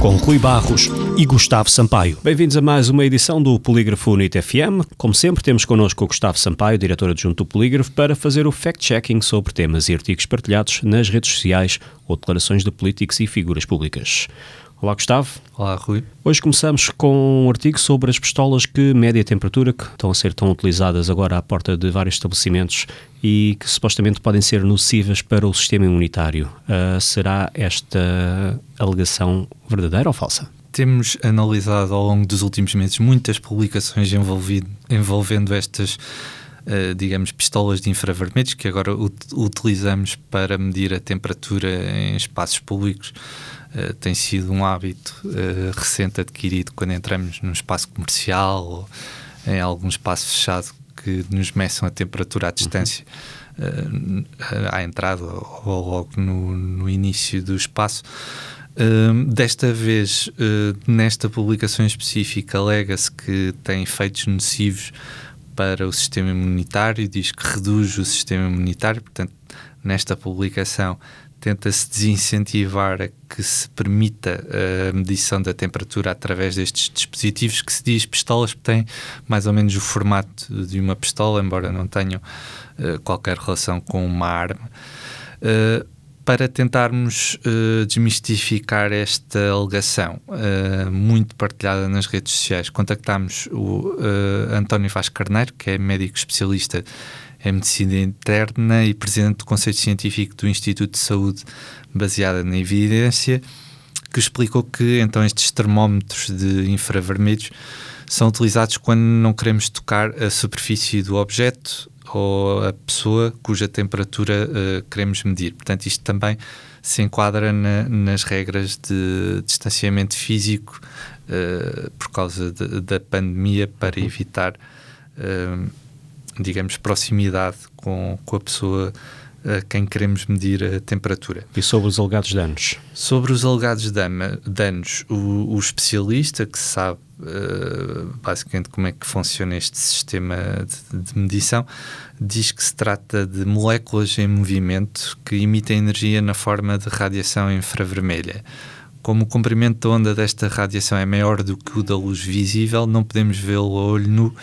com Rui Barros e Gustavo Sampaio. Bem-vindos a mais uma edição do Polígrafo UNIT FM. Como sempre, temos connosco o Gustavo Sampaio, diretor adjunto do Polígrafo, para fazer o fact-checking sobre temas e artigos partilhados nas redes sociais ou declarações de políticos e figuras públicas. Olá, Gustavo. Olá, Rui. Hoje começamos com um artigo sobre as pistolas que média temperatura, que estão a ser tão utilizadas agora à porta de vários estabelecimentos e que supostamente podem ser nocivas para o sistema imunitário. Uh, será esta alegação verdadeira ou falsa? Temos analisado ao longo dos últimos meses muitas publicações envolvendo estas Uh, digamos, pistolas de infravermelhos que agora ut utilizamos para medir a temperatura em espaços públicos. Uh, tem sido um hábito uh, recente adquirido quando entramos num espaço comercial ou em algum espaço fechado que nos meçam a temperatura à distância uhum. à entrada ou logo no, no início do espaço. Uh, desta vez, uh, nesta publicação específica, alega-se que tem efeitos nocivos para o sistema imunitário, diz que reduz o sistema imunitário, portanto, nesta publicação tenta-se desincentivar a que se permita a medição da temperatura através destes dispositivos que se diz pistolas, que têm mais ou menos o formato de uma pistola, embora não tenham uh, qualquer relação com uma arma. Uh, para tentarmos uh, desmistificar esta alegação uh, muito partilhada nas redes sociais, contactámos o uh, António Vaz Carneiro, que é médico especialista em medicina interna e presidente do Conselho Científico do Instituto de Saúde baseada na evidência, que explicou que então estes termómetros de infravermelhos são utilizados quando não queremos tocar a superfície do objeto ou a pessoa cuja temperatura uh, queremos medir. Portanto, isto também se enquadra na, nas regras de distanciamento físico uh, por causa de, da pandemia para evitar, uh, digamos, proximidade com, com a pessoa a quem queremos medir a temperatura. E sobre os alegados danos? Sobre os alegados danos, o, o especialista que sabe uh, basicamente como é que funciona este sistema de, de, medição diz que se trata de moléculas em movimento que emitem energia na forma de radiação infravermelha. Como o comprimento da onda desta radiação é maior do que o da luz visível, não podemos vê-lo a olho nu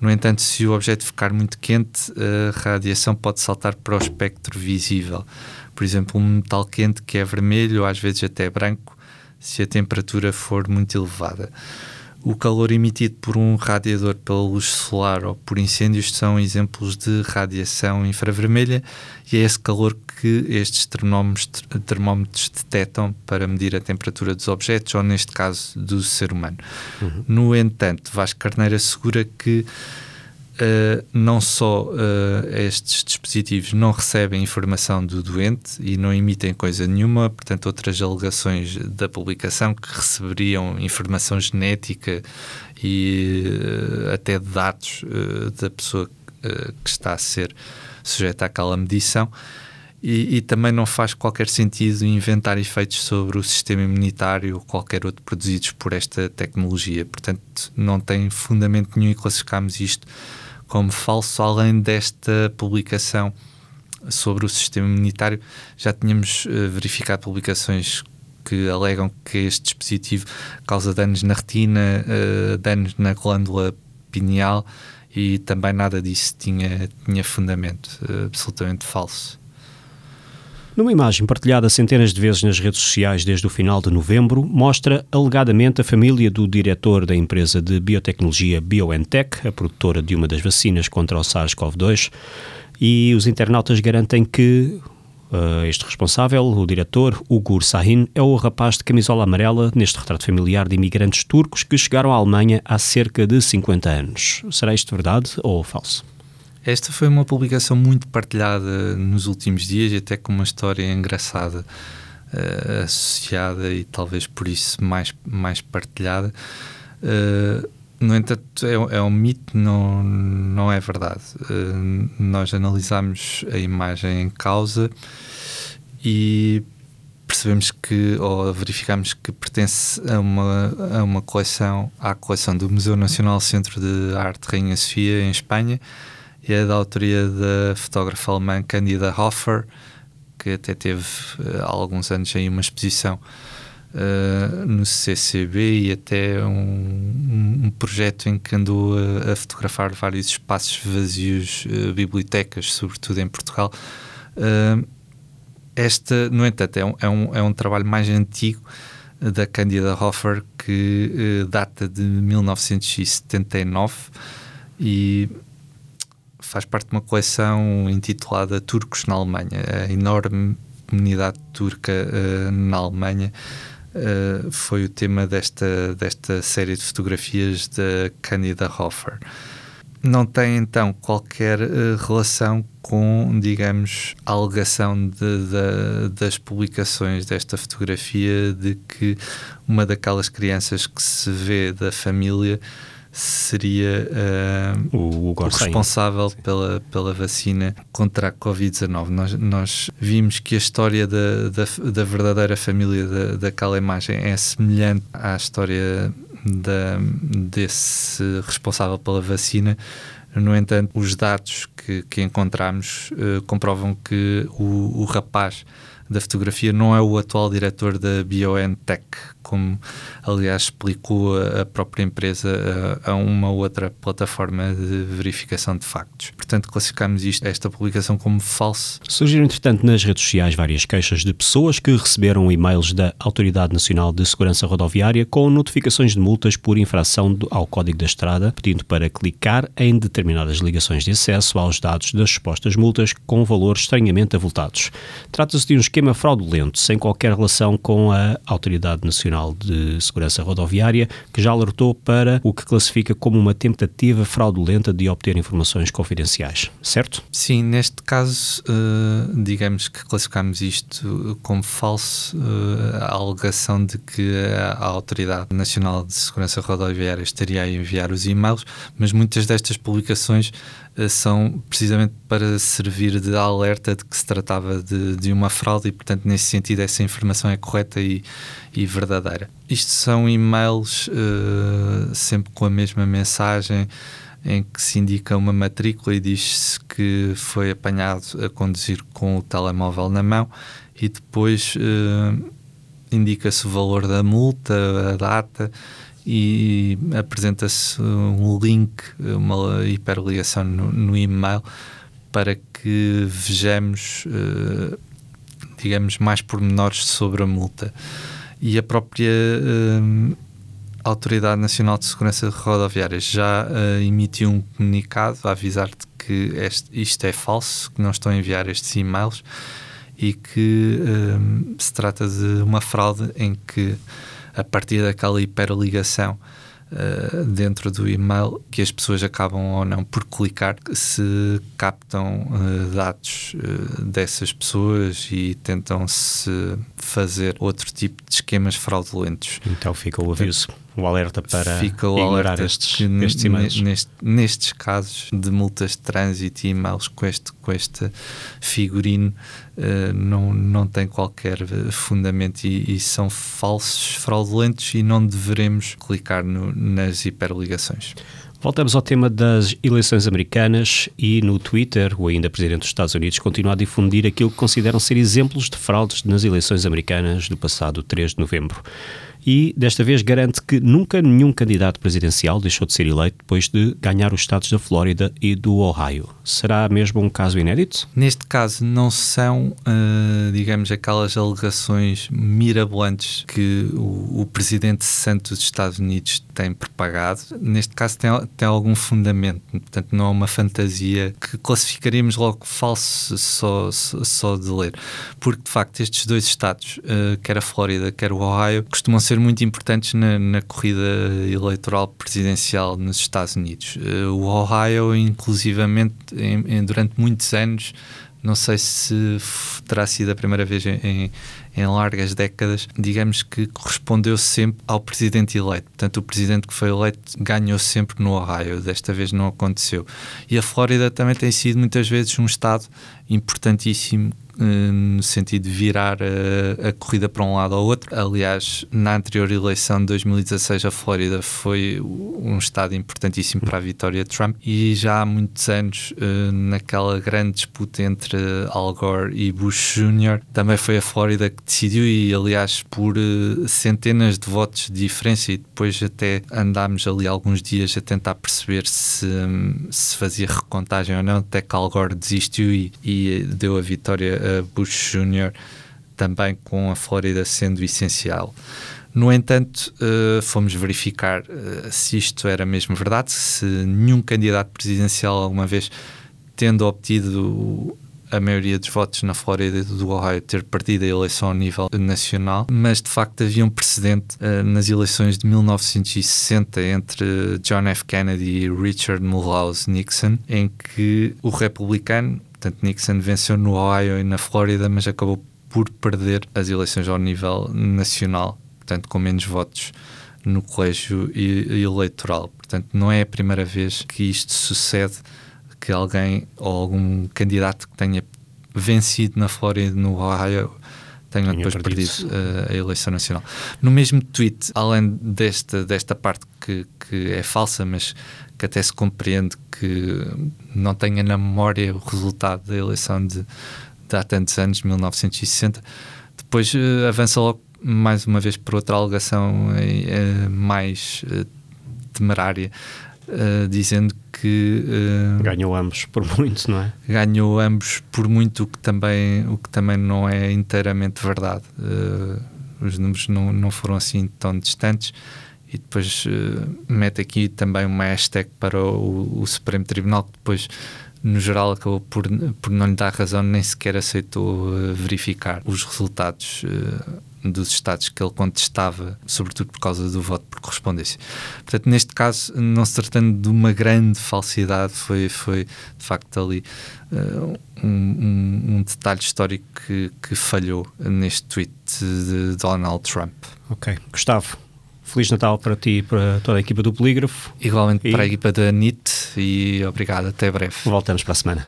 no entanto, se o objeto ficar muito quente, a radiação pode saltar para o espectro visível. Por exemplo, um metal quente que é vermelho ou às vezes até branco, se a temperatura for muito elevada. O calor emitido por um radiador pela luz solar ou por incêndios são exemplos de radiação infravermelha e é esse calor que estes termómetros, detectam para medir a temperatura dos objetos ou, neste caso, do ser humano. Uhum. No entanto, Vasco Carneiro assegura que Uh, não só uh, estes dispositivos não recebem informação do doente e não emitem coisa nenhuma, portanto, outras alegações da publicação que receberiam informação genética e uh, até dados da pessoa que está a ser sujeita àquela medição. E, e, também não faz qualquer sentido inventar efeitos sobre o sistema imunitário ou qualquer outro produzidos por esta tecnologia. Portanto, não tem fundamento nenhum e classificamos isto como falso, além desta publicação sobre o sistema imunitário, já tínhamos uh, verificado publicações que alegam que este dispositivo causa danos na retina, uh, danos na glândula pineal e também nada disso tinha, tinha fundamento, uh, absolutamente falso. Numa imagem partilhada centenas de vezes nas redes sociais desde o final de novembro, mostra alegadamente a família do diretor da empresa de biotecnologia BioNTech, a produtora de uma das vacinas contra o SARS-CoV-2, e os internautas garantem que uh, este responsável, o diretor, Ugur Sahin, é o rapaz de camisola amarela neste retrato familiar de imigrantes turcos que chegaram à Alemanha há cerca de 50 anos. Será isto verdade ou falso? Esta foi uma publicação muito partilhada nos últimos dias e até com uma história engraçada uh, associada e talvez por isso mais, mais partilhada. Uh, No entanto, é, é um mito, não, não é verdade. Uh, nós analisamos a imagem em causa e percebemos que, ou verificamos que pertence a uma, a uma coleção, à coleção do Museu Nacional Centro de Arte Rainha Sofia, em Espanha, e é da autoria da fotógrafa alemã Candida Hoffer, que até teve uh, há alguns anos aí uma exposição uh, no CCB e até um, um, projeto em que andou a, a fotografar vários espaços vazios, uh, bibliotecas, sobretudo em Portugal. esta, no entanto, é um, é, um, é um trabalho mais antigo da Candida Hoffer que data de 1979 e faz parte de uma coleção intitulada Turcos na Alemanha. A enorme comunidade turca uh, na Alemanha uh, foi o tema desta, desta série de fotografias da Candida Hofer. Não tem então qualquer uh, relação com, digamos, a alegação de, de, das publicações desta fotografia de que uma daquelas crianças que se vê da família seria uh, o, o, o, responsável pela, pela vacina contra a Covid-19. Nós, nós vimos que a história da, da, da verdadeira família da, daquela imagem é semelhante à história da, desse responsável pela vacina. No entanto, os dados que, que encontramos uh, comprovam que o, o rapaz da fotografia não é o atual diretor da BioNTech, como aliás explicou a própria empresa a, uma outra plataforma de verificação de factos. Portanto, classificamos isto, esta publicação como falso. Surgiram, entretanto, nas redes sociais várias queixas de pessoas que receberam e-mails da Autoridade Nacional de Segurança Rodoviária com notificações de multas por infração ao Código da Estrada, pedindo para clicar em determinadas ligações de acesso aos dados das supostas multas com valores estranhamente avultados. Trata-se de um esquema fraudulento, sem qualquer relação com a Autoridade Nacional de Segurança Rodoviária, que já alertou para o que classifica como uma tentativa fraudulenta de obter informações confidenciais, certo? Sim, neste caso, uh, digamos que classificamos isto como falso, uh, a alegação de que a Autoridade Nacional de Segurança Rodoviária estaria a enviar os e-mails, mas muitas destas publicações uh, são precisamente para servir de alerta de que se tratava de, de uma fraude e, portanto, nesse sentido, essa informação é correta e, e verdadeira. Isto são e-mails uh, sempre com a mesma mensagem em que se indica uma matrícula e diz-se que foi apanhado a conduzir com o telemóvel na mão e depois uh, indica-se o valor da multa, a data e apresenta-se um link, uma hiperligação no, no e-mail para que vejamos uh, digamos, mais pormenores sobre a multa. E a própria uh, Autoridade Nacional de Segurança Rodoviária já uh, emitiu um comunicado a avisar-te que este, isto é falso, que não estão a enviar estes e-mails e que uh, se trata de uma fraude em que, a partir daquela hiperligação, uh, dentro do e-mail que as pessoas acabam ou não por clicar se captam uh, dados uh, dessas pessoas e tentam se fazer outro tipo de esquemas fraudulentos. Então fica o aviso o alerta para Fica o alerta estes, estes e-mails. Neste, nestes casos de multas de trânsito e e-mails com este, com este figurino uh, não, não tem qualquer fundamento e, e, são falsos, fraudulentos e não deveremos clicar no, nas hiperligações. Voltamos ao tema das eleições americanas e no Twitter, o ainda Presidente dos Estados Unidos continua a difundir aquilo que consideram ser exemplos de fraudes nas eleições americanas do passado 3 de novembro e desta vez garante que nunca nenhum candidato presidencial deixou de ser eleito depois de ganhar os estados da Flórida e do Ohio. Será mesmo um caso inédito? Neste caso, não são, uh, digamos, aquelas alegações mirabolantes que o, o presidente santo dos Estados Unidos tem propagado. Neste caso, tem, tem algum fundamento, portanto, não é uma fantasia que classificaríamos logo falso só, só, de ler. Porque, de facto, estes dois estados, uh, quer a Flórida, quer o Ohio, costumam ser muito importantes na, na corrida eleitoral presidencial nos Estados Unidos. Uh, o Ohio, inclusivamente, em, em, durante muitos anos, não sei se terá sido a primeira vez em, em largas décadas, digamos que correspondeu sempre ao presidente eleito. Portanto, o presidente que foi eleito ganhou sempre no Ohio. Desta vez não aconteceu. E a Flórida também tem sido muitas vezes um estado importantíssimo eh, no sentido de virar a, a, corrida para um lado ou outro. Aliás, na anterior eleição de 2016, a Flórida foi um estado importantíssimo para a vitória de Trump e já há muitos anos, eh, naquela grande disputa entre Al Gore e Bush Jr., também foi a Flórida que decidiu e, aliás, por eh, centenas de votos de diferença e depois até andámos ali alguns dias a tentar perceber se, se fazia recontagem ou não, até que Al Gore desistiu e, e deu a vitória Bush Jr., também com a Flórida sendo essencial. No entanto, uh, fomos verificar uh, se isto era mesmo verdade, se nenhum candidato presidencial alguma vez, tendo obtido a maioria dos votos na Flórida do Ohio ter perdido a eleição a nível nacional, mas de facto havia um precedente uh, nas eleições de 1960 entre John F. Kennedy e Richard Mulhouse Nixon, em que o republicano Portanto, Nixon venceu no Ohio e na Flórida, mas acabou por perder as eleições ao nível nacional, portanto, com menos votos no colégio eleitoral. Portanto, não é a primeira vez que isto sucede, que alguém ou algum candidato que tenha vencido na Flórida e no Ohio tenha depois perdido, perdido uh, a eleição nacional. No mesmo tweet, além desta, desta parte que, que é falsa, mas que até se compreende que não tenha na memória o resultado da eleição de, de há tantos anos, 1960. Depois uh, avança logo mais uma vez por outra alegação uh, mais uh, temerária, dizendo que ganhou ambos por muito, não é? Ganhou ambos por muito, o que também, o que também não é inteiramente verdade. os números não, não foram assim tão distantes e depois uh, mete aqui também uma hashtag para o, o, Supremo Tribunal que depois no geral acabou por, por não lhe dar razão nem sequer aceitou uh, verificar os resultados uh, dos estados que ele contestava, sobretudo por causa do voto por correspondência. Portanto, neste caso, não se tratando de uma grande falsidade, foi, foi de facto ali um, um, um, detalhe histórico que, que falhou neste tweet de Donald Trump. Ok. Gustavo, Feliz Natal para ti e para toda a equipa do Polígrafo. Igualmente e... para a equipa da NIT e obrigado, até breve. Voltamos para a semana.